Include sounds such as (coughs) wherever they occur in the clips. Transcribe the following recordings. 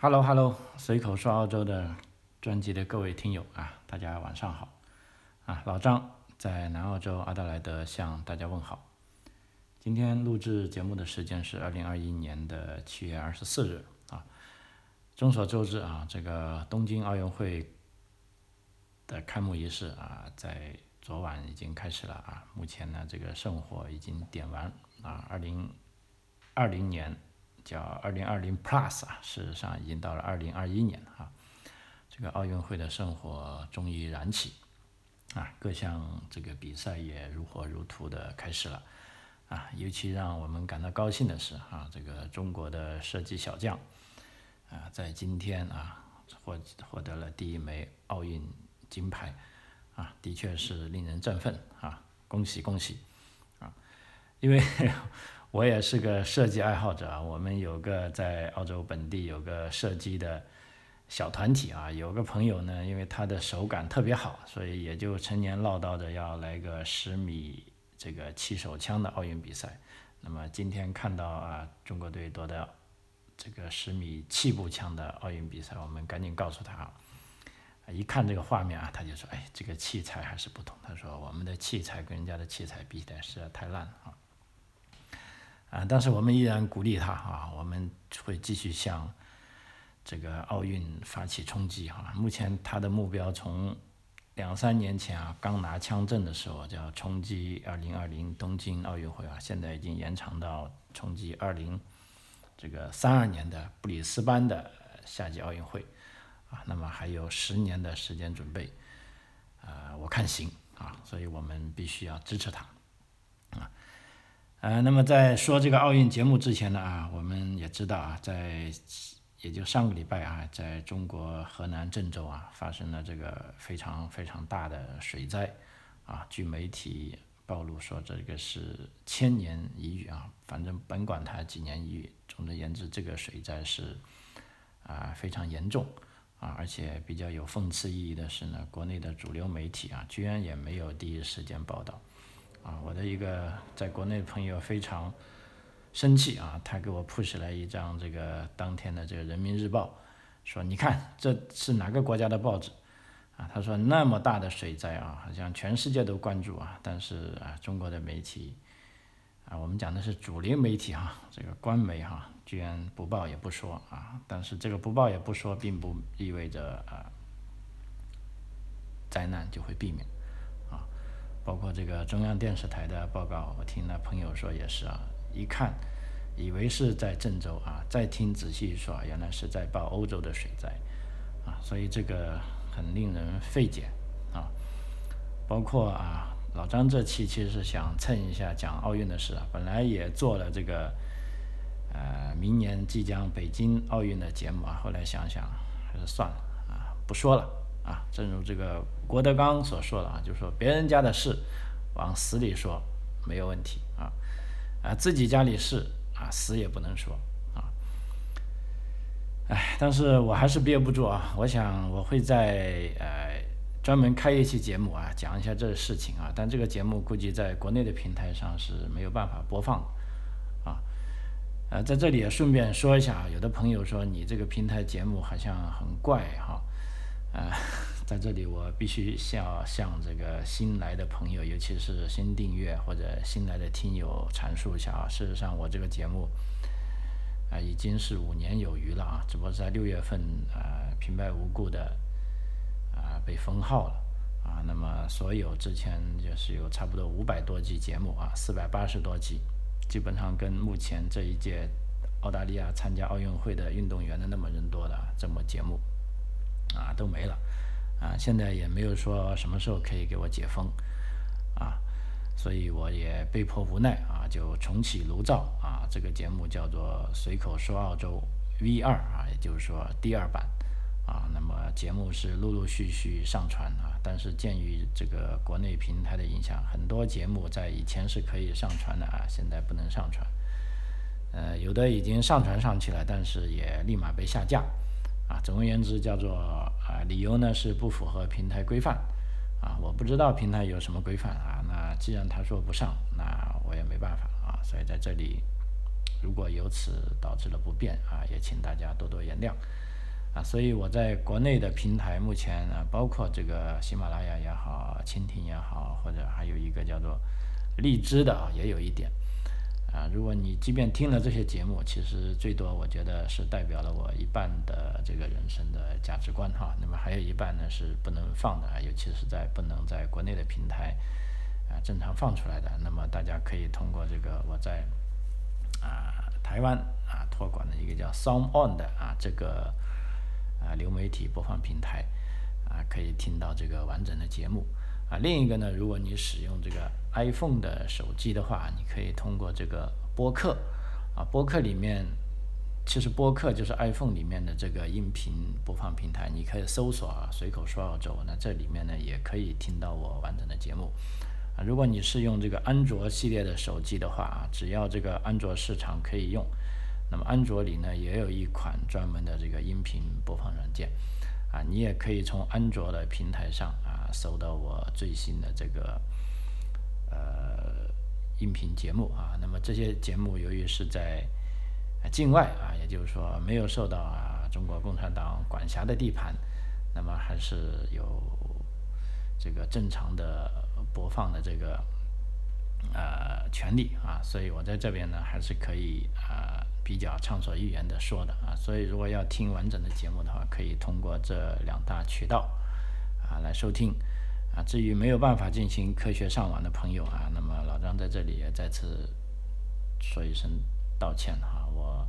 Hello Hello，随口说澳洲的专辑的各位听友啊，大家晚上好啊！老张在南澳洲阿德莱德向大家问好。今天录制节目的时间是二零二一年的七月二十四日啊。众所周知啊，这个东京奥运会的开幕仪式啊，在昨晚已经开始了啊。目前呢，这个圣火已经点完啊。二零二零年。叫二零二零 Plus 啊，事实上已经到了二零二一年了啊，这个奥运会的圣火终于燃起啊，各项这个比赛也如火如荼的开始了啊，尤其让我们感到高兴的是啊，这个中国的射击小将啊，在今天啊获获得了第一枚奥运金牌啊，的确是令人振奋啊，恭喜恭喜啊，因为。我也是个射击爱好者啊，我们有个在澳洲本地有个射击的小团体啊，有个朋友呢，因为他的手感特别好，所以也就成年唠叨着要来个十米这个气手枪的奥运比赛。那么今天看到啊，中国队夺得这个十米气步枪的奥运比赛，我们赶紧告诉他啊，一看这个画面啊，他就说，哎，这个器材还是不同。他说我们的器材跟人家的器材比起来实在太烂了啊。啊，但是我们依然鼓励他啊，我们会继续向这个奥运发起冲击哈。目前他的目标从两三年前啊刚拿枪证的时候叫冲击二零二零东京奥运会啊，现在已经延长到冲击二零这个三二年的布里斯班的夏季奥运会啊，那么还有十年的时间准备啊，我看行啊，所以我们必须要支持他。呃，那么在说这个奥运节目之前呢啊，我们也知道啊，在也就上个礼拜啊，在中国河南郑州啊，发生了这个非常非常大的水灾啊。据媒体暴露说，这个是千年一遇啊，反正甭管它几年一遇，总而言之，这个水灾是啊非常严重啊，而且比较有讽刺意义的是呢，国内的主流媒体啊，居然也没有第一时间报道。啊，我的一个在国内的朋友非常生气啊，他给我 push 来一张这个当天的这个人民日报，说你看这是哪个国家的报纸啊？他说那么大的水灾啊，好像全世界都关注啊，但是啊中国的媒体啊，我们讲的是主流媒体哈，这个官媒哈，居然不报也不说啊，但是这个不报也不说，并不意味着啊灾难就会避免。包括这个中央电视台的报告，我听了朋友说也是啊，一看以为是在郑州啊，再听仔细说，原来是在报欧洲的水灾啊，所以这个很令人费解啊。包括啊，老张这期其实是想蹭一下讲奥运的事啊，本来也做了这个呃明年即将北京奥运的节目啊，后来想想还是算了啊，不说了。啊，正如这个郭德纲所说的啊，就是说别人家的事往死里说没有问题啊，啊自己家里事啊死也不能说啊，哎，但是我还是憋不住啊，我想我会在呃专门开一期节目啊，讲一下这个事情啊，但这个节目估计在国内的平台上是没有办法播放啊，呃，在这里也顺便说一下啊，有的朋友说你这个平台节目好像很怪哈。啊 (laughs) 在这里我必须向向这个新来的朋友，尤其是新订阅或者新来的听友阐述一下啊。事实上，我这个节目啊已经是五年有余了啊，只不过在六月份啊平白无故的啊被封号了啊。那么所有之前就是有差不多五百多集节目啊，四百八十多集，基本上跟目前这一届澳大利亚参加奥运会的运动员的那么人多的这么节目。啊，都没了，啊，现在也没有说什么时候可以给我解封，啊，所以我也被迫无奈啊，就重启炉灶。啊，这个节目叫做随口说澳洲 V 二啊，也就是说第二版，啊，那么节目是陆陆续续上传啊，但是鉴于这个国内平台的影响，很多节目在以前是可以上传的啊，现在不能上传，呃，有的已经上传上去了，但是也立马被下架。啊，总而言之，叫做啊，理由呢是不符合平台规范，啊，我不知道平台有什么规范啊。那既然他说不上，那我也没办法啊。所以在这里，如果由此导致了不便啊，也请大家多多原谅。啊，所以我在国内的平台目前呢，包括这个喜马拉雅也好，蜻蜓也好，或者还有一个叫做荔枝的啊，也有一点。啊，如果你即便听了这些节目，其实最多我觉得是代表了我一半的这个人生的价值观哈。那么还有一半呢是不能放的，尤其是在不能在国内的平台啊正常放出来的。那么大家可以通过这个我在啊台湾啊托管的一个叫 Song On 的啊这个啊流媒体播放平台啊可以听到这个完整的节目。啊，另一个呢，如果你使用这个 iPhone 的手机的话，你可以通过这个播客，啊，播客里面，其实播客就是 iPhone 里面的这个音频播放平台，你可以搜索啊，随口说澳洲，那这里面呢也可以听到我完整的节目。啊，如果你是用这个安卓系列的手机的话啊，只要这个安卓市场可以用，那么安卓里呢也有一款专门的这个音频播放软件。啊，你也可以从安卓的平台上收到我最新的这个呃音频节目啊。那么这些节目由于是在境外啊，也就是说没有受到啊中国共产党管辖的地盘，那么还是有这个正常的播放的这个呃权利啊。所以我在这边呢还是可以啊。比较畅所欲言的说的啊，所以如果要听完整的节目的话，可以通过这两大渠道啊来收听啊。至于没有办法进行科学上网的朋友啊，那么老张在这里也再次说一声道歉哈。我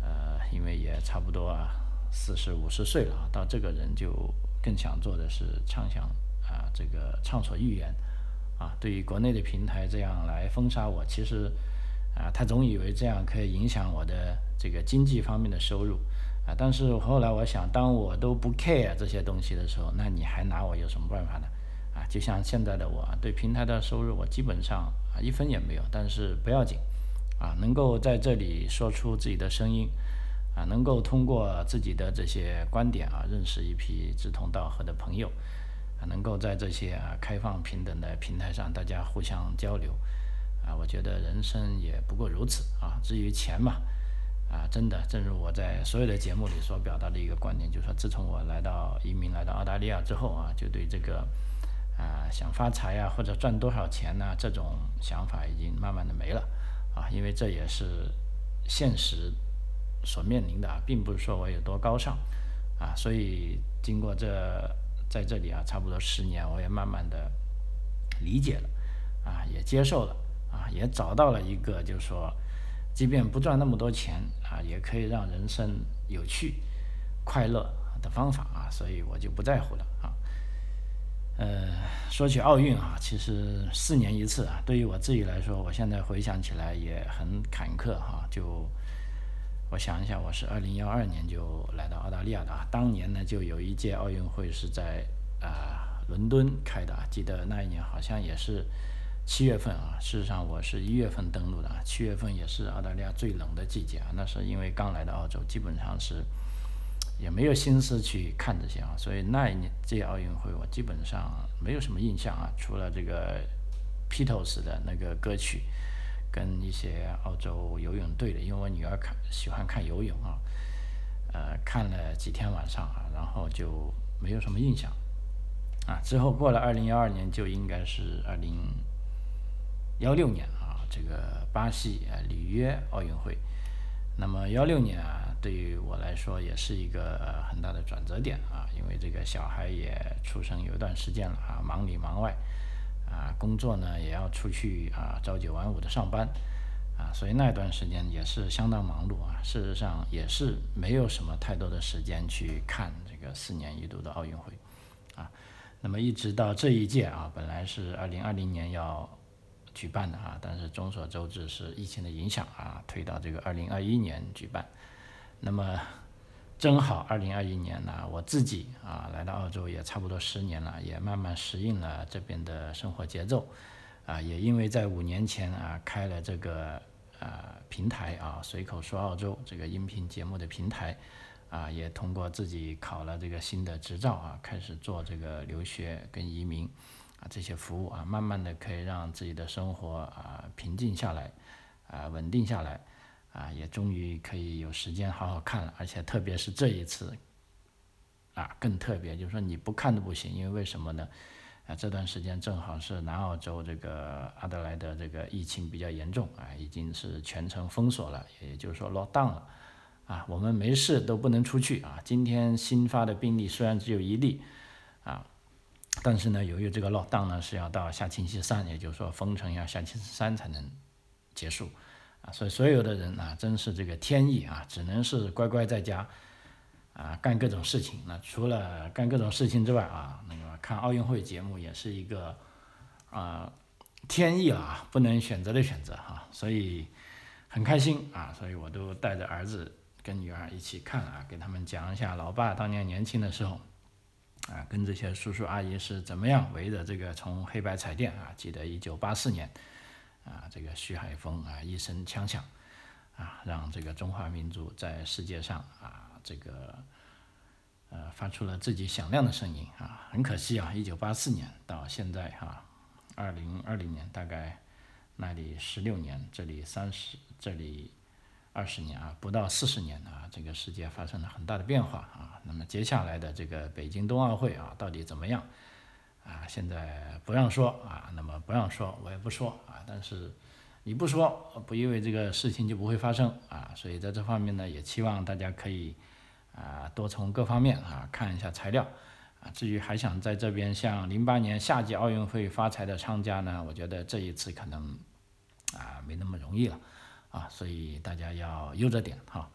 呃，因为也差不多啊四十五十岁了，到这个人就更想做的是畅想啊这个畅所欲言啊。对于国内的平台这样来封杀我，其实。啊，他总以为这样可以影响我的这个经济方面的收入，啊，但是后来我想，当我都不 care 这些东西的时候，那你还拿我有什么办法呢？啊，就像现在的我对平台的收入，我基本上啊一分也没有，但是不要紧，啊，能够在这里说出自己的声音，啊，能够通过自己的这些观点啊，认识一批志同道合的朋友，啊，能够在这些啊开放平等的平台上，大家互相交流。啊，我觉得人生也不过如此啊。至于钱嘛，啊，真的，正如我在所有的节目里所表达的一个观点，就是说，自从我来到移民来到澳大利亚之后啊，就对这个啊想发财呀或者赚多少钱呢这种想法已经慢慢的没了啊，因为这也是现实所面临的啊，并不是说我有多高尚啊，所以经过这在这里啊差不多十年，我也慢慢的理解了啊，也接受了。啊，也找到了一个，就是说，即便不赚那么多钱啊，也可以让人生有趣、快乐的方法啊，所以我就不在乎了啊。呃，说起奥运啊，其实四年一次啊，对于我自己来说，我现在回想起来也很坎坷哈。就我想一下，我是二零幺二年就来到澳大利亚的啊，当年呢就有一届奥运会是在啊伦敦开的，记得那一年好像也是。七月份啊，事实上我是一月份登陆的啊。七月份也是澳大利亚最冷的季节啊，那是因为刚来到澳洲，基本上是也没有心思去看这些啊，所以那一年这届奥运会我基本上没有什么印象啊，除了这个 p e t o s 的那个歌曲，跟一些澳洲游泳队的，因为我女儿看喜欢看游泳啊，呃，看了几天晚上啊，然后就没有什么印象啊。之后过了二零幺二年，就应该是二零。幺六年啊，这个巴西啊里约奥运会，那么幺六年啊，对于我来说也是一个很大的转折点啊，因为这个小孩也出生有一段时间了啊，忙里忙外啊，工作呢也要出去啊，朝九晚五的上班啊，所以那段时间也是相当忙碌啊。事实上也是没有什么太多的时间去看这个四年一度的奥运会啊。那么一直到这一届啊，本来是二零二零年要。举办的啊，但是众所周知是疫情的影响啊，推到这个二零二一年举办。那么正好二零二一年呢，我自己啊来到澳洲也差不多十年了，也慢慢适应了这边的生活节奏啊。也因为在五年前啊开了这个呃平台啊，随口说澳洲这个音频节目的平台啊，也通过自己考了这个新的执照啊，开始做这个留学跟移民。啊，这些服务啊，慢慢的可以让自己的生活啊平静下来，啊稳定下来，啊，也终于可以有时间好好看了，而且特别是这一次，啊，更特别，就是说你不看都不行，因为为什么呢？啊，这段时间正好是南澳洲这个阿德莱德这个疫情比较严重啊，已经是全程封锁了，也就是说落档了，啊，我们没事都不能出去啊。今天新发的病例虽然只有一例，啊，但是呢，由于这个落档呢是要到下星期三，也就是说封城要下星期三才能结束，啊，所以所有的人啊，真是这个天意啊，只能是乖乖在家。啊，干各种事情。那除了干各种事情之外啊，那个看奥运会节目也是一个啊天意啊，不能选择的选择哈。所以很开心啊，所以我都带着儿子跟女儿一起看啊，给他们讲一下老爸当年年轻的时候啊，跟这些叔叔阿姨是怎么样围着这个从黑白彩电啊，记得一九八四年啊，这个徐海峰啊一声枪响啊，让这个中华民族在世界上啊。这个呃发出了自己响亮的声音啊，很可惜啊，一九八四年到现在哈，二零二零年大概那里十六年，这里三十，这里二十年啊，不到四十年啊，这个世界发生了很大的变化啊。那么接下来的这个北京冬奥会啊，到底怎么样啊？现在不让说啊，那么不让说，我也不说啊。但是你不说，不意味这个事情就不会发生啊。所以在这方面呢，也期望大家可以。啊，多从各方面啊看一下材料，啊，至于还想在这边像零八年夏季奥运会发财的商家呢，我觉得这一次可能啊没那么容易了，啊，所以大家要悠着点哈。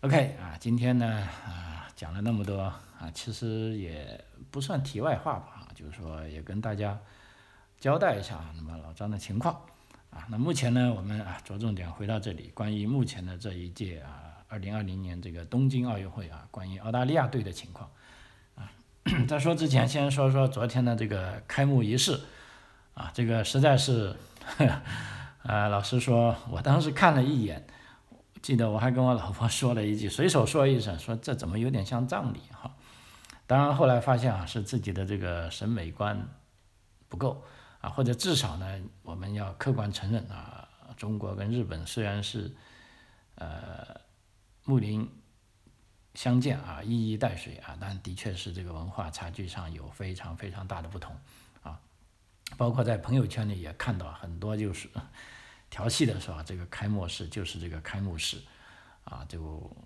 OK 啊，今天呢啊讲了那么多啊，其实也不算题外话吧，就是说也跟大家交代一下那么老张的情况啊。那目前呢，我们啊着重点回到这里，关于目前的这一届啊。二零二零年这个东京奥运会啊，关于澳大利亚队的情况啊，在说之前，先说说昨天的这个开幕仪式啊，这个实在是，啊，老实说，我当时看了一眼，记得我还跟我老婆说了一句，随手说一声，说这怎么有点像葬礼哈。当然后来发现啊，是自己的这个审美观不够啊，或者至少呢，我们要客观承认啊，中国跟日本虽然是呃。睦邻相见啊，一衣带水啊，但的确是这个文化差距上有非常非常大的不同啊。包括在朋友圈里也看到很多就是调戏的说这个开幕式就是这个开幕式啊，就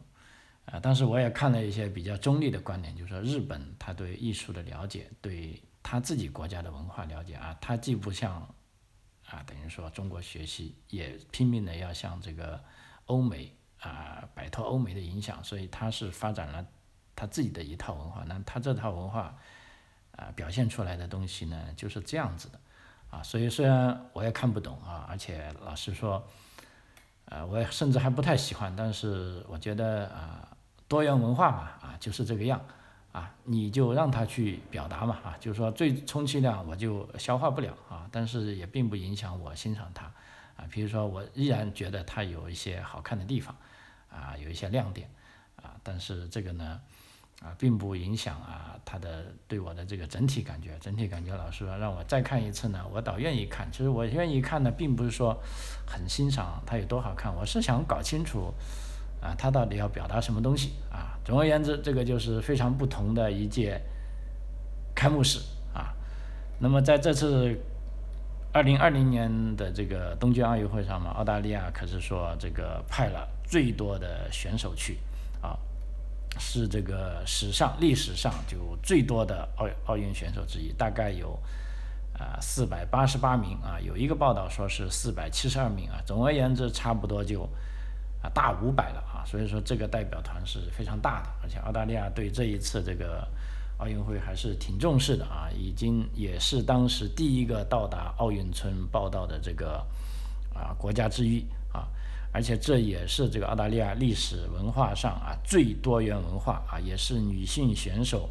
啊，但是我也看了一些比较中立的观点，就是说日本他对艺术的了解，对他自己国家的文化了解啊，他既不像啊，等于说中国学习，也拼命的要向这个欧美。啊，摆脱欧美的影响，所以他是发展了他自己的一套文化。那他这套文化啊，表现出来的东西呢，就是这样子的啊。所以虽然我也看不懂啊，而且老实说，呃，我也甚至还不太喜欢。但是我觉得啊，多元文化嘛，啊，就是这个样啊，你就让他去表达嘛，啊，就是说最充其量我就消化不了啊，但是也并不影响我欣赏它啊。比如说，我依然觉得它有一些好看的地方。啊，有一些亮点，啊，但是这个呢，啊，并不影响啊，他的对我的这个整体感觉，整体感觉，老师说让我再看一次呢，我倒愿意看。其实我愿意看呢，并不是说很欣赏它有多好看，我是想搞清楚啊，它到底要表达什么东西啊。总而言之，这个就是非常不同的一届开幕式啊。那么在这次二零二零年的这个东京奥运会上嘛，澳大利亚可是说这个派了。最多的选手去啊，是这个史上历史上就最多的奥奥运选手之一，大概有啊四百八十八名啊，有一个报道说是四百七十二名啊。总而言之，差不多就啊大五百了啊。所以说这个代表团是非常大的，而且澳大利亚对这一次这个奥运会还是挺重视的啊，已经也是当时第一个到达奥运村报道的这个啊国家之一。而且这也是这个澳大利亚历史文化上啊最多元文化啊，也是女性选手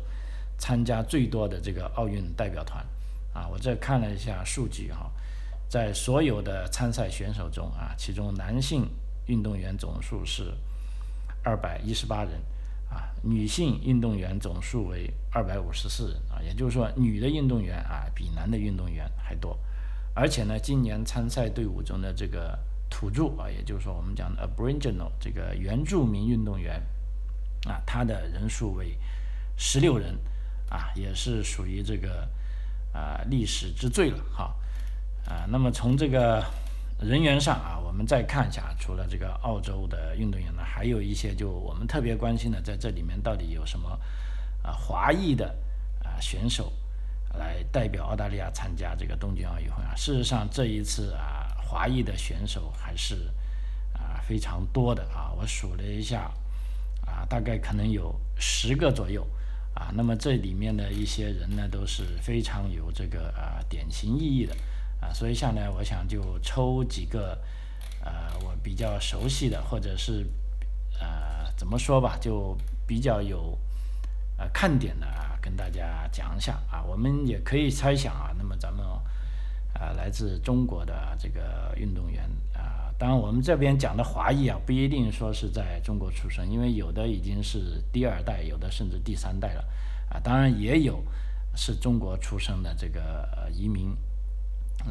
参加最多的这个奥运代表团啊。我这看了一下数据哈，在所有的参赛选手中啊，其中男性运动员总数是二百一十八人啊，女性运动员总数为二百五十四人啊，也就是说女的运动员啊比男的运动员还多。而且呢，今年参赛队伍中的这个土著啊，也就是说我们讲的 Aboriginal 这个原住民运动员啊，他的人数为十六人啊，也是属于这个啊历史之最了哈啊。那么从这个人员上啊，我们再看一下，除了这个澳洲的运动员呢，还有一些就我们特别关心的，在这里面到底有什么啊华裔的啊选手来代表澳大利亚参加这个东京奥运会啊？事实上这一次啊，华裔的选手还是啊非常多的啊，我数了一下啊，大概可能有十个左右啊。那么这里面的一些人呢，都是非常有这个啊典型意义的。啊，所以下来我想就抽几个，呃，我比较熟悉的，或者是，呃，怎么说吧，就比较有，呃，看点的啊，跟大家讲一下啊。我们也可以猜想啊，那么咱们，啊，来自中国的这个运动员啊，当然我们这边讲的华裔啊，不一定说是在中国出生，因为有的已经是第二代，有的甚至第三代了，啊，当然也有是中国出生的这个移民。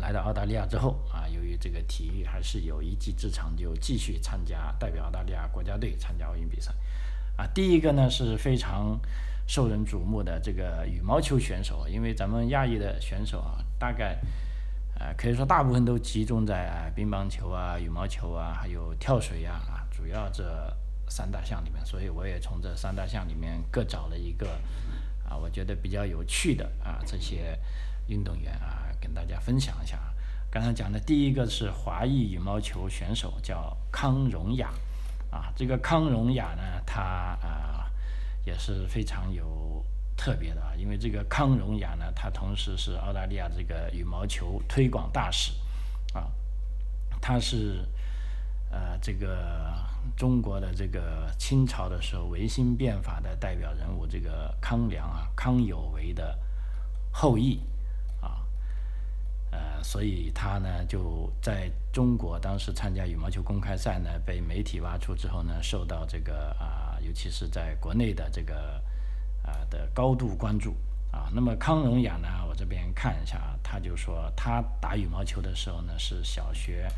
来到澳大利亚之后啊，由于这个体育还是有一技之长，就继续参加代表澳大利亚国家队参加奥运比赛。啊，第一个呢是非常受人瞩目的这个羽毛球选手，因为咱们亚裔的选手啊，大概呃可以说大部分都集中在乒乓球啊、羽毛球啊，还有跳水呀啊，主要这三大项里面。所以我也从这三大项里面各找了一个啊，我觉得比较有趣的啊这些运动员啊。跟大家分享一下，刚才讲的第一个是华裔羽毛球选手，叫康荣雅，啊，这个康荣雅呢，他啊也是非常有特别的啊，因为这个康荣雅呢，他同时是澳大利亚这个羽毛球推广大使，啊，他是呃这个中国的这个清朝的时候维新变法的代表人物，这个康梁啊，康有为的后裔。啊呃，所以他呢就在中国当时参加羽毛球公开赛呢，被媒体挖出之后呢，受到这个啊，尤其是在国内的这个啊的高度关注啊。那么康荣雅呢，我这边看一下啊，他就说他打羽毛球的时候呢是小学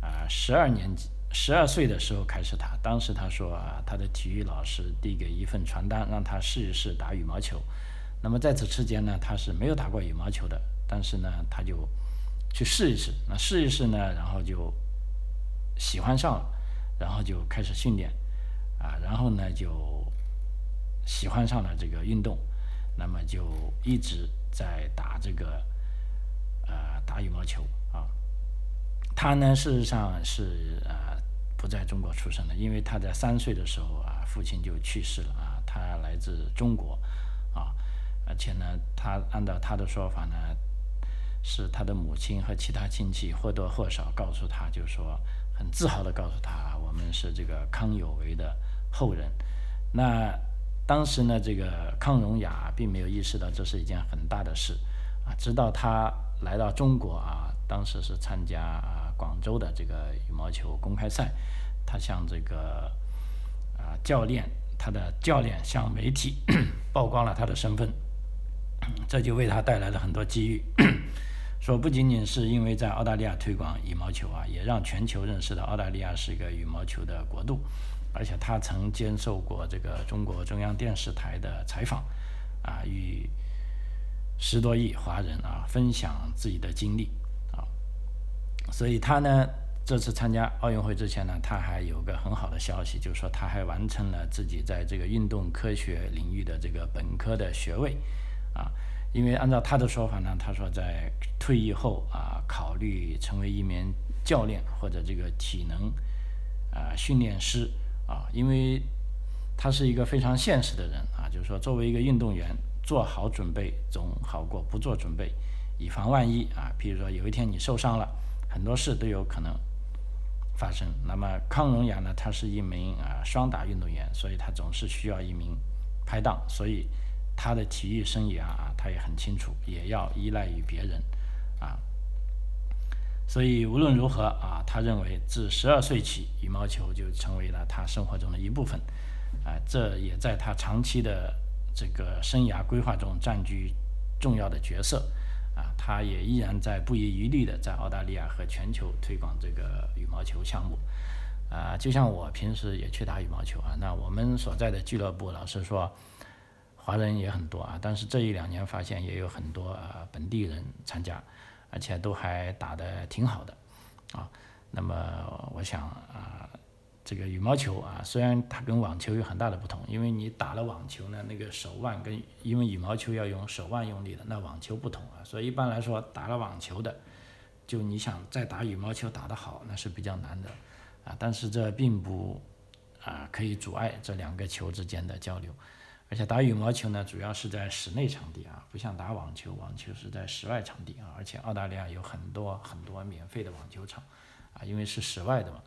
啊十二年级十二岁的时候开始打，当时他说啊，他的体育老师递给一份传单，让他试一试打羽毛球。那么在此期间呢，他是没有打过羽毛球的。但是呢，他就去试一试，那试一试呢，然后就喜欢上了，然后就开始训练，啊，然后呢就喜欢上了这个运动，那么就一直在打这个呃打羽毛球啊。他呢事实上是呃不在中国出生的，因为他在三岁的时候啊，父亲就去世了啊，他来自中国啊，而且呢，他按照他的说法呢。是他的母亲和其他亲戚或多或少告诉他，就是说很自豪的告诉他，我们是这个康有为的后人。那当时呢，这个康荣雅并没有意识到这是一件很大的事啊，直到他来到中国啊，当时是参加啊广州的这个羽毛球公开赛，他向这个啊教练，他的教练向媒体 (coughs) 曝光了他的身份，(coughs) 这就为他带来了很多机遇。(coughs) 说不仅仅是因为在澳大利亚推广羽毛球啊，也让全球认识到澳大利亚是一个羽毛球的国度，而且他曾接受过这个中国中央电视台的采访，啊，与十多亿华人啊分享自己的经历啊，所以他呢这次参加奥运会之前呢，他还有个很好的消息，就是说他还完成了自己在这个运动科学领域的这个本科的学位啊。因为按照他的说法呢，他说在退役后啊，考虑成为一名教练或者这个体能啊训练师啊，因为他是一个非常现实的人啊，就是说作为一个运动员，做好准备总好过不做准备，以防万一啊。譬如说有一天你受伤了，很多事都有可能发生。那么康荣雅呢，他是一名啊双打运动员，所以他总是需要一名拍档，所以。他的体育生涯啊，他也很清楚，也要依赖于别人，啊，所以无论如何啊，他认为自十二岁起，羽毛球就成为了他生活中的一部分，啊，这也在他长期的这个生涯规划中占据重要的角色，啊，他也依然在不遗余力的在澳大利亚和全球推广这个羽毛球项目。啊，就像我平时也去打羽毛球啊，那我们所在的俱乐部，老实说，华人也很多啊，但是这一两年发现也有很多啊本地人参加，而且都还打得挺好的，啊，那么我想啊，这个羽毛球啊，虽然它跟网球有很大的不同，因为你打了网球呢，那个手腕跟因为羽毛球要用手腕用力的，那网球不同啊，所以一般来说打了网球的，就你想再打羽毛球打得好，那是比较难的。啊，但是这并不啊可以阻碍这两个球之间的交流，而且打羽毛球呢，主要是在室内场地啊，不像打网球，网球是在室外场地啊，而且澳大利亚有很多很多免费的网球场啊，因为是室外的嘛，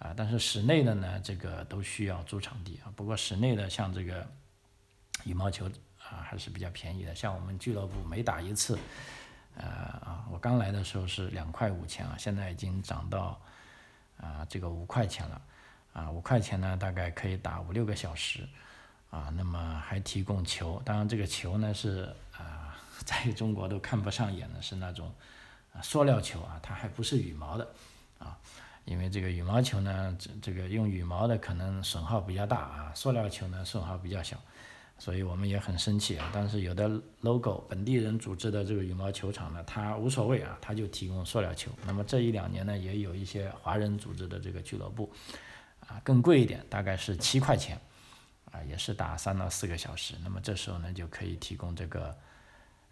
啊，但是室内的呢，这个都需要租场地啊。不过室内的像这个羽毛球啊，还是比较便宜的，像我们俱乐部每打一次，呃啊，我刚来的时候是两块五钱啊，现在已经涨到。啊，这个五块钱了，啊，五块钱呢，大概可以打五六个小时，啊，那么还提供球，当然这个球呢是啊，(laughs) 在中国都看不上眼的，是那种啊塑料球啊，它还不是羽毛的，啊，因为这个羽毛球呢，这这个用羽毛的可能损耗比较大啊，塑料球呢损耗比较小。所以我们也很生气啊，但是有的 logo 本地人组织的这个羽毛球场呢，他无所谓啊，他就提供塑料球。那么这一两年呢，也有一些华人组织的这个俱乐部，啊，更贵一点，大概是七块钱，啊，也是打三到四个小时。那么这时候呢，就可以提供这个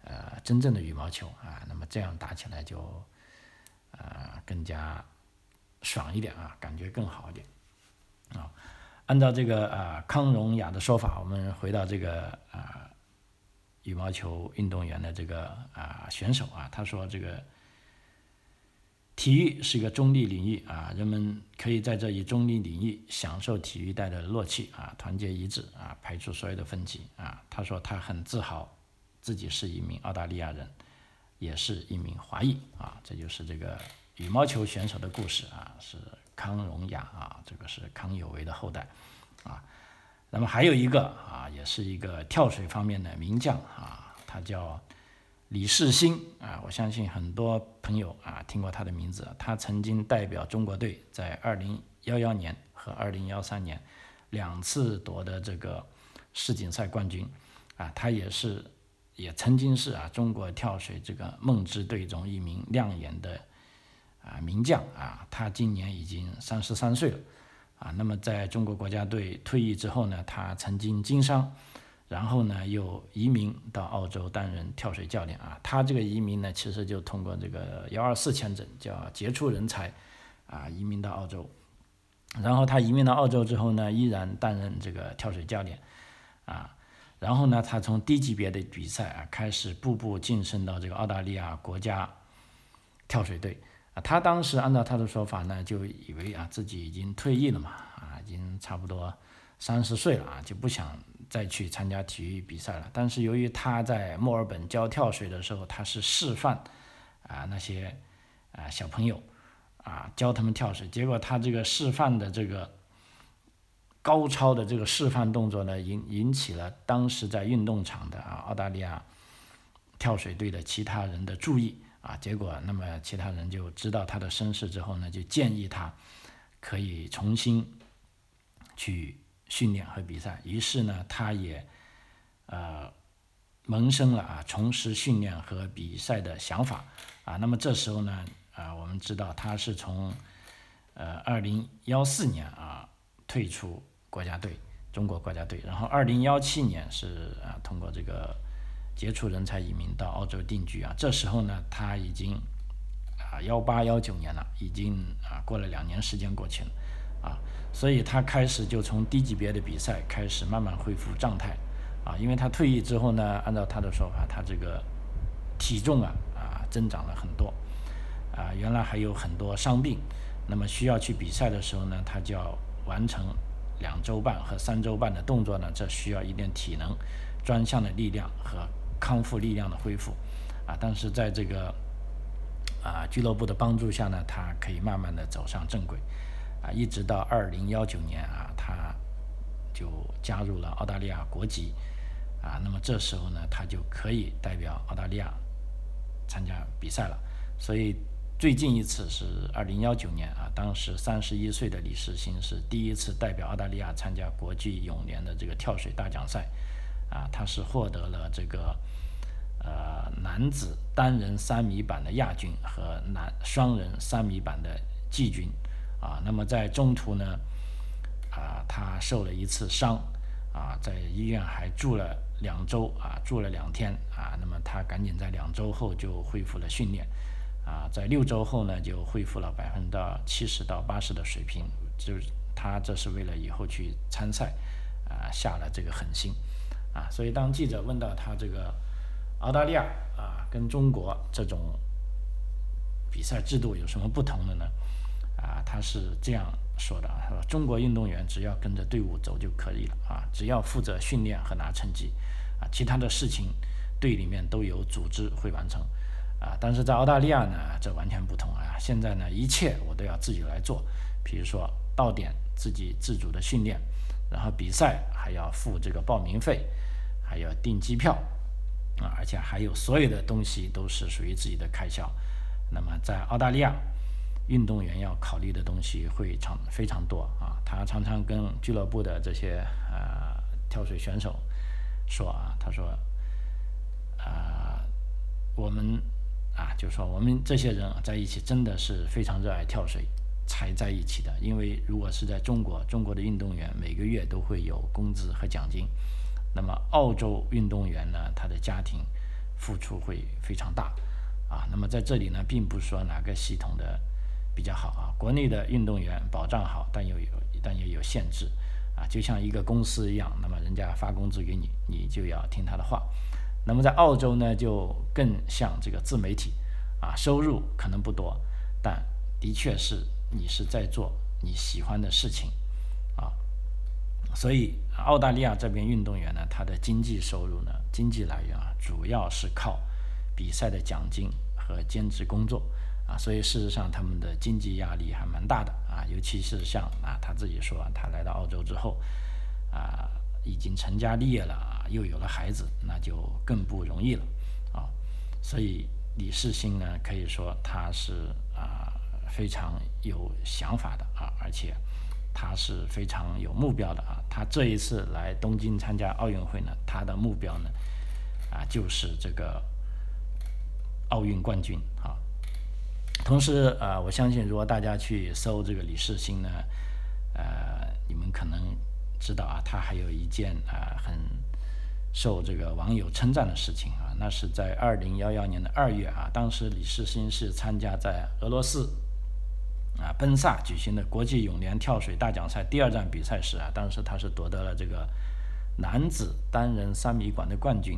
呃真正的羽毛球啊，那么这样打起来就呃更加爽一点啊，感觉更好一点啊。按照这个啊康荣雅的说法，我们回到这个啊羽毛球运动员的这个啊选手啊，他说这个体育是一个中立领域啊，人们可以在这一中立领域享受体育带来的乐趣啊，团结一致啊，排除所有的分歧啊。他说他很自豪自己是一名澳大利亚人，也是一名华裔啊，这就是这个羽毛球选手的故事啊，是。康荣雅啊，这个是康有为的后代啊。那么还有一个啊，也是一个跳水方面的名将啊，他叫李世兴啊。我相信很多朋友啊听过他的名字。他曾经代表中国队在二零幺幺年和二零幺三年两次夺得这个世锦赛冠军啊。他也是也曾经是啊中国跳水这个梦之队中一名亮眼的。啊，名将啊，他今年已经三十三岁了，啊，那么在中国国家队退役之后呢，他曾经经商，然后呢又移民到澳洲担任跳水教练啊。他这个移民呢，其实就通过这个幺二四签证，叫杰出人才，啊，移民到澳洲。然后他移民到澳洲之后呢，依然担任这个跳水教练，啊，然后呢，他从低级别的比赛啊开始，步步晋升到这个澳大利亚国家跳水队。啊，他当时按照他的说法呢，就以为啊自己已经退役了嘛，啊，已经差不多三十岁了啊，就不想再去参加体育比赛了。但是由于他在墨尔本教跳水的时候，他是示范啊那些啊小朋友啊教他们跳水，结果他这个示范的这个高超的这个示范动作呢，引引起了当时在运动场的啊澳大利亚跳水队的其他人的注意。啊，结果那么其他人就知道他的身世之后呢，就建议他可以重新去训练和比赛。于是呢，他也呃萌生了啊重拾训练和比赛的想法啊。那么这时候呢，啊我们知道他是从呃二零幺四年啊退出国家队，中国国家队，然后二零幺七年是啊通过这个。杰出人才移民到澳洲定居啊，这时候呢，他已经啊幺八幺九年了，已经啊过了两年时间过去了啊，所以他开始就从低级别的比赛开始慢慢恢复状态啊，因为他退役之后呢，按照他的说法，他这个体重啊啊增长了很多啊，原来还有很多伤病，那么需要去比赛的时候呢，他就要完成两周半和三周半的动作呢，这需要一点体能专项的力量和。康复力量的恢复，啊，但是在这个啊俱乐部的帮助下呢，他可以慢慢的走上正轨，啊，一直到二零幺九年啊，他就加入了澳大利亚国籍，啊，那么这时候呢，他就可以代表澳大利亚参加比赛了。所以最近一次是二零幺九年啊，当时三十一岁的李世新是第一次代表澳大利亚参加国际泳联的这个跳水大奖赛，啊，他是获得了这个呃男子单人三米板的亚军和男双人三米板的季军，啊，那么在中途呢，啊，他受了一次伤，啊，在医院还住了两周啊，住了两天啊，那么他赶紧在两周后就恢复了训练。啊，在六周后呢，就恢复了百分之七十到八十的水平，就是他这是为了以后去参赛，啊，下了这个狠心，啊，所以当记者问到他这个澳大利亚啊跟中国这种比赛制度有什么不同的呢？啊，他是这样说的啊，说中国运动员只要跟着队伍走就可以了啊，只要负责训练和拿成绩，啊，其他的事情队里面都有组织会完成。啊，但是在澳大利亚呢，这完全不同啊！现在呢，一切我都要自己来做，比如说到点自己自主的训练，然后比赛还要付这个报名费，还要订机票，啊，而且还有所有的东西都是属于自己的开销。那么在澳大利亚，运动员要考虑的东西会常非常多啊！他常常跟俱乐部的这些呃跳水选手说啊，他说，啊，我们。啊，就说我们这些人在一起真的是非常热爱跳水才在一起的。因为如果是在中国，中国的运动员每个月都会有工资和奖金。那么澳洲运动员呢，他的家庭付出会非常大啊。那么在这里呢，并不是说哪个系统的比较好啊。国内的运动员保障好，但又有但也有限制啊。就像一个公司一样，那么人家发工资给你，你就要听他的话。那么在澳洲呢，就更像这个自媒体，啊，收入可能不多，但的确是你是在做你喜欢的事情，啊，所以澳大利亚这边运动员呢，他的经济收入呢，经济来源啊，主要是靠比赛的奖金和兼职工作，所以事实上他们的经济压力还蛮大的，啊，尤其是像啊他自己说，他来到澳洲之后，啊。已经成家立业了啊，又有了孩子，那就更不容易了啊。所以李世新呢，可以说他是啊非常有想法的啊，而且他是非常有目标的啊。他这一次来东京参加奥运会呢，他的目标呢啊就是这个奥运冠军啊。同时啊，我相信如果大家去搜这个李世新呢，呃，你们可能。知道啊，他还有一件啊很受这个网友称赞的事情啊，那是在二零幺幺年的二月啊，当时李世新是参加在俄罗斯啊奔萨举行的国际泳联跳水大奖赛第二站比赛时啊，当时他是夺得了这个男子单人三米管的冠军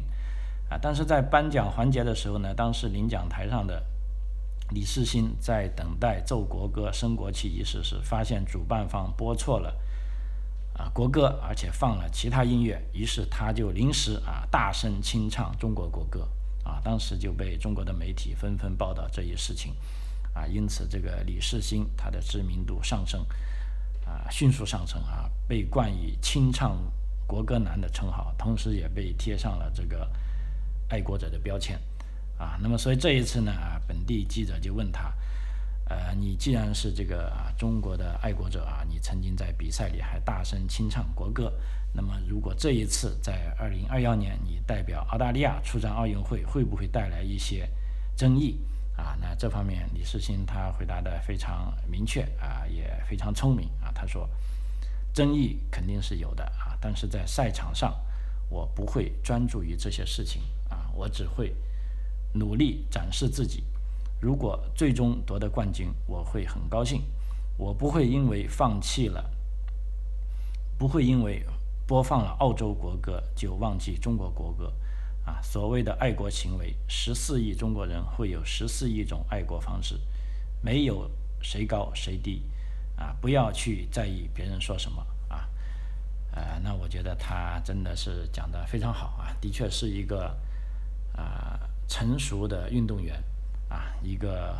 啊，但是在颁奖环节的时候呢，当时领奖台上的李世新在等待奏国歌升国旗仪式时，发现主办方播错了。啊，国歌，而且放了其他音乐，于是他就临时啊大声清唱中国国歌，啊，当时就被中国的媒体纷纷报道这一事情，啊，因此这个李世新他的知名度上升，啊，迅速上升啊，被冠以清唱国歌男的称号，同时也被贴上了这个爱国者的标签，啊，那么所以这一次呢，啊，本地记者就问他。呃，你既然是这个啊中国的爱国者啊，你曾经在比赛里还大声清唱国歌，那么如果这一次在二零二幺年你代表澳大利亚出战奥运会，会不会带来一些争议啊？那这方面李世新他回答的非常明确啊，也非常聪明啊。他说，争议肯定是有的啊，但是在赛场上我不会专注于这些事情啊，我只会努力展示自己。如果最终夺得冠军，我会很高兴。我不会因为放弃了，不会因为播放了澳洲国歌就忘记中国国歌。啊，所谓的爱国行为，十四亿中国人会有十四亿种爱国方式，没有谁高谁低。啊，不要去在意别人说什么。啊，呃，那我觉得他真的是讲的非常好啊，的确是一个啊成熟的运动员。啊，一个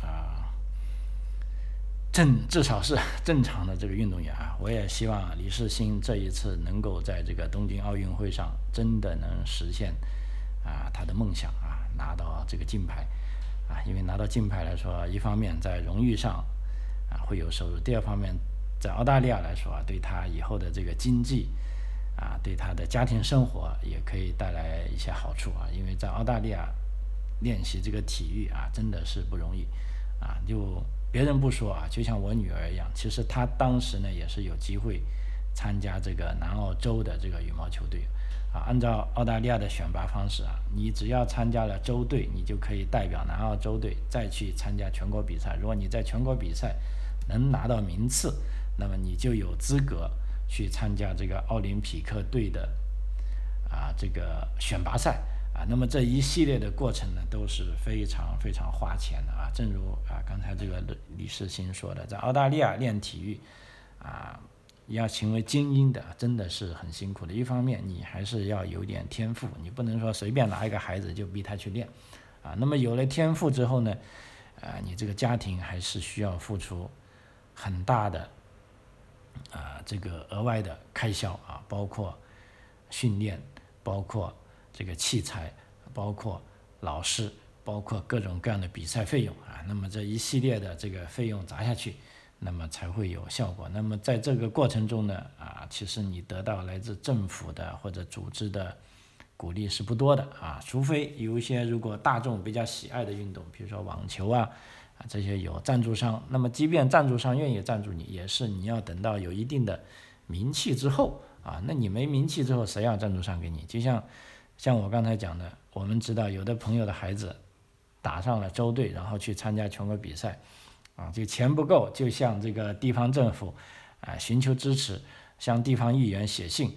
啊正至少是正常的这个运动员啊，我也希望李世新这一次能够在这个东京奥运会上真的能实现啊他的梦想啊拿到这个金牌啊，因为拿到金牌来说，一方面在荣誉上啊会有收入，第二方面在澳大利亚来说啊，对他以后的这个经济啊，对他的家庭生活也可以带来一些好处啊，因为在澳大利亚练习这个体育啊，真的是不容易啊，就。别人不说啊，就像我女儿一样，其实她当时呢也是有机会参加这个南澳洲的这个羽毛球队啊。按照澳大利亚的选拔方式啊，你只要参加了州队，你就可以代表南澳洲队再去参加全国比赛。如果你在全国比赛能拿到名次，那么你就有资格去参加这个奥林匹克队的啊这个选拔赛。啊，那么这一系列的过程呢，都是非常非常花钱的啊。正如啊刚才这个李世新说的，在澳大利亚练体育，啊，要成为精英的，真的是很辛苦的。一方面，你还是要有点天赋，你不能说随便拿一个孩子就逼他去练，啊，那么有了天赋之后呢，啊，你这个家庭还是需要付出很大的啊这个额外的开销啊，包括训练，包括。这个器材，包括老师，包括各种各样的比赛费用啊，那么这一系列的这个费用砸下去，那么才会有效果。那么在这个过程中呢，啊，其实你得到来自政府的或者组织的鼓励是不多的啊，除非有一些如果大众比较喜爱的运动，比如说网球啊，啊这些有赞助商，那么即便赞助商愿意赞助你，也是你要等到有一定的名气之后啊，那你没名气之后，谁要赞助商给你？就像。像我刚才讲的，我们知道有的朋友的孩子打上了州队，然后去参加全国比赛，啊，这钱不够，就向这个地方政府啊寻求支持，向地方议员写信，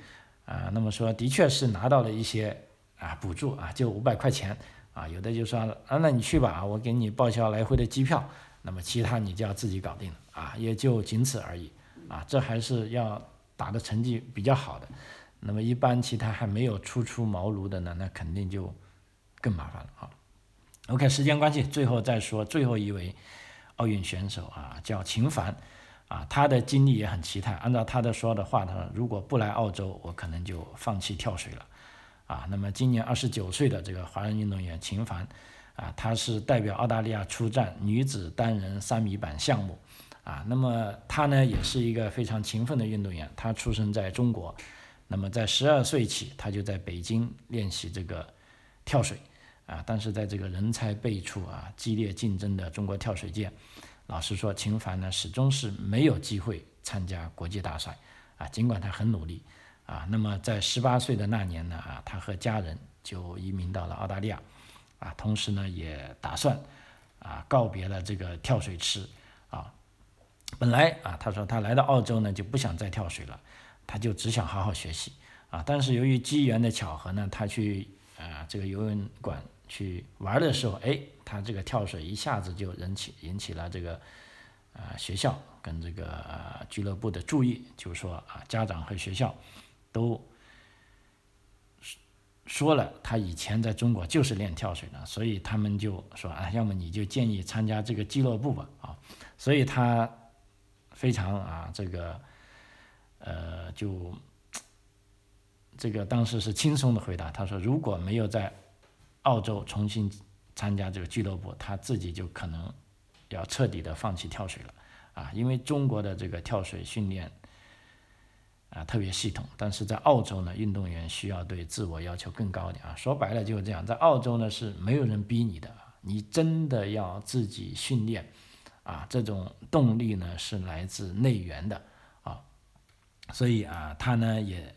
啊，那么说的确是拿到了一些啊补助啊，就五百块钱啊，有的就说啊，那你去吧，我给你报销来回的机票，那么其他你就要自己搞定了啊，也就仅此而已啊，这还是要打的成绩比较好的。那么一般其他还没有初出茅庐的呢，那肯定就更麻烦了啊。OK，时间关系，最后再说最后一位奥运选手啊，叫秦凡啊，他的经历也很奇特。按照他的说的话，他说如果不来澳洲，我可能就放弃跳水了啊。那么今年二十九岁的这个华人运动员秦凡啊，他是代表澳大利亚出战女子单人三米板项目啊。那么他呢，也是一个非常勤奋的运动员，他出生在中国。那么在十二岁起，他就在北京练习这个跳水啊。但是在这个人才辈出啊、激烈竞争的中国跳水界，老实说，秦凡呢始终是没有机会参加国际大赛啊。尽管他很努力啊。那么在十八岁的那年呢啊，他和家人就移民到了澳大利亚啊，同时呢也打算啊告别了这个跳水池啊。本来啊，他说他来到澳洲呢就不想再跳水了。他就只想好好学习啊，但是由于机缘的巧合呢，他去啊这个游泳馆去玩的时候，哎，他这个跳水一下子就引起引起了这个啊学校跟这个俱乐部的注意，就是说啊家长和学校都说了他以前在中国就是练跳水的，所以他们就说啊，要么你就建议参加这个俱乐部吧啊，所以他非常啊这个。呃，就这个当时是轻松的回答，他说如果没有在澳洲重新参加这个俱乐部，他自己就可能要彻底的放弃跳水了啊，因为中国的这个跳水训练啊特别系统，但是在澳洲呢，运动员需要对自我要求更高一点啊，说白了就是这样，在澳洲呢是没有人逼你的，你真的要自己训练啊，这种动力呢是来自内源的啊。所以啊，他呢也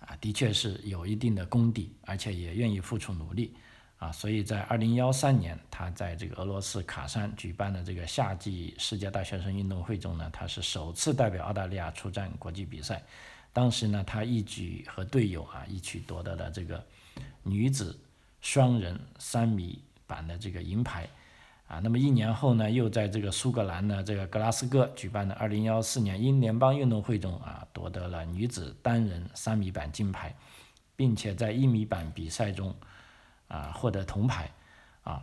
啊，的确是有一定的功底，而且也愿意付出努力啊。所以在二零幺三年，他在这个俄罗斯卡山举办的这个夏季世界大学生运动会中呢，他是首次代表澳大利亚出战国际比赛。当时呢，他一举和队友啊一起夺得了这个女子双人三米板的这个银牌。啊，那么一年后呢，又在这个苏格兰的这个格拉斯哥举办的二零幺四年英联邦运动会中啊，夺得了女子单人三米板金牌，并且在一米板比赛中啊获得铜牌啊，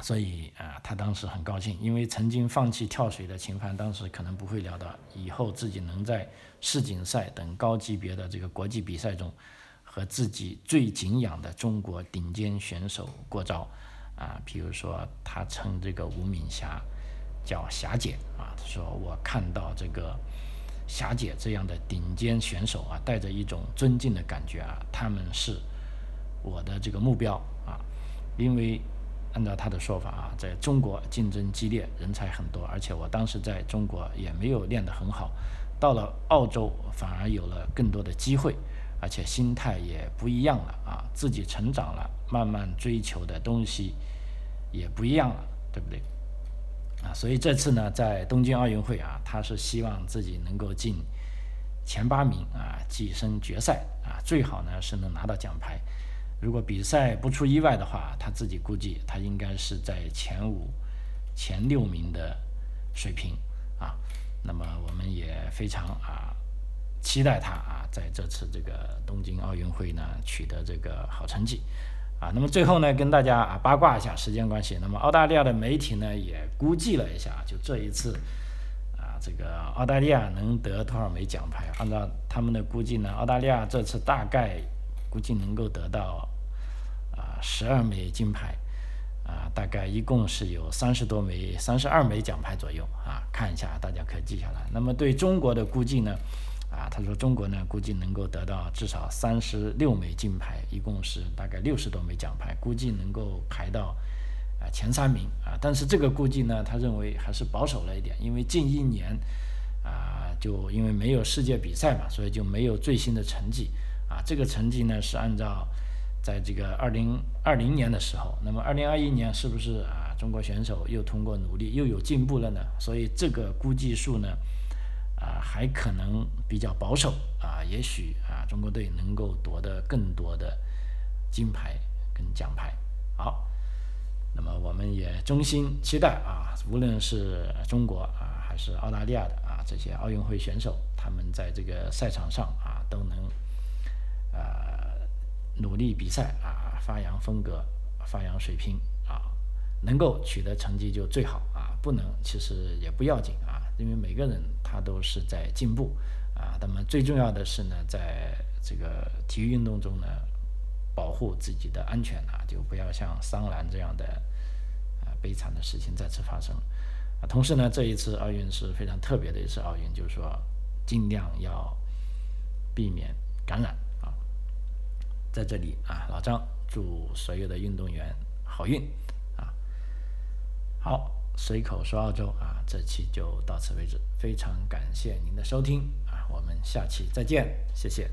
所以啊，他当时很高兴，因为曾经放弃跳水的秦帆当时可能不会料到以后自己能在世锦赛等高级别的这个国际比赛中和自己最敬仰的中国顶尖选手过招啊，比如说他称这个吴敏霞叫霞姐啊，他说我看到这个霞姐这样的顶尖选手啊，带着一种尊敬的感觉啊，他们是我的这个目标啊，因为按照他的说法啊，在中国竞争激烈，人才很多，而且我当时在中国也没有练得很好。到了澳洲，反而有了更多的机会，而且心态也不一样了啊！自己成长了，慢慢追求的东西也不一样了，对不对？啊，所以这次呢，在东京奥运会啊，他是希望自己能够进前八名啊，跻身决赛啊，最好呢是能拿到奖牌。如果比赛不出意外的话，他自己估计他应该是在前五、前六名的水平啊。那么我们也非常啊期待他啊在这次这个东京奥运会呢取得这个好成绩啊。那么最后呢跟大家啊八卦一下，时间关系，那么澳大利亚的媒体呢也估计了一下，就这一次啊这个澳大利亚能得多少枚奖牌？按照他们的估计呢，澳大利亚这次大概估计能够得到啊十二枚金牌。啊，大概一共是有三十多枚、三十二枚奖牌左右啊，看一下，大家可以记下来。那么对中国的估计呢？啊，他说中国呢估计能够得到至少三十六枚金牌，一共是大概六十多枚奖牌，估计能够排到啊前三名啊。但是这个估计呢，他认为还是保守了一点，因为近一年啊，就因为没有世界比赛嘛，所以就没有最新的成绩这个成绩呢是按照。在这个二零二零年的时候，那么二零二一年是不是啊？中国选手又通过努力又有进步了呢？所以这个估计数呢，啊，还可能比较保守啊。也许啊，中国队能够夺得更多的金牌跟奖牌。好，那么我们也衷心期待啊，无论是中国啊，还是澳大利亚的啊这些奥运会选手，他们在这个赛场上啊，都能啊。努力比赛啊，发扬风格，发扬水平啊，能够取得成绩就最好啊，不能其实也不要紧啊，因为每个人他都是在进步啊。那么最重要的是呢，在这个体育运动中呢，保护自己的安全啊，就不要像桑兰这样的啊悲惨的事情再次发生啊。同时呢，这一次奥运是非常特别的一次奥运，就是说尽量要避免感染。在这里啊，老张祝所有的运动员好运啊！好，随口说澳洲啊，这期就到此为止，非常感谢您的收听啊，我们下期再见，谢谢。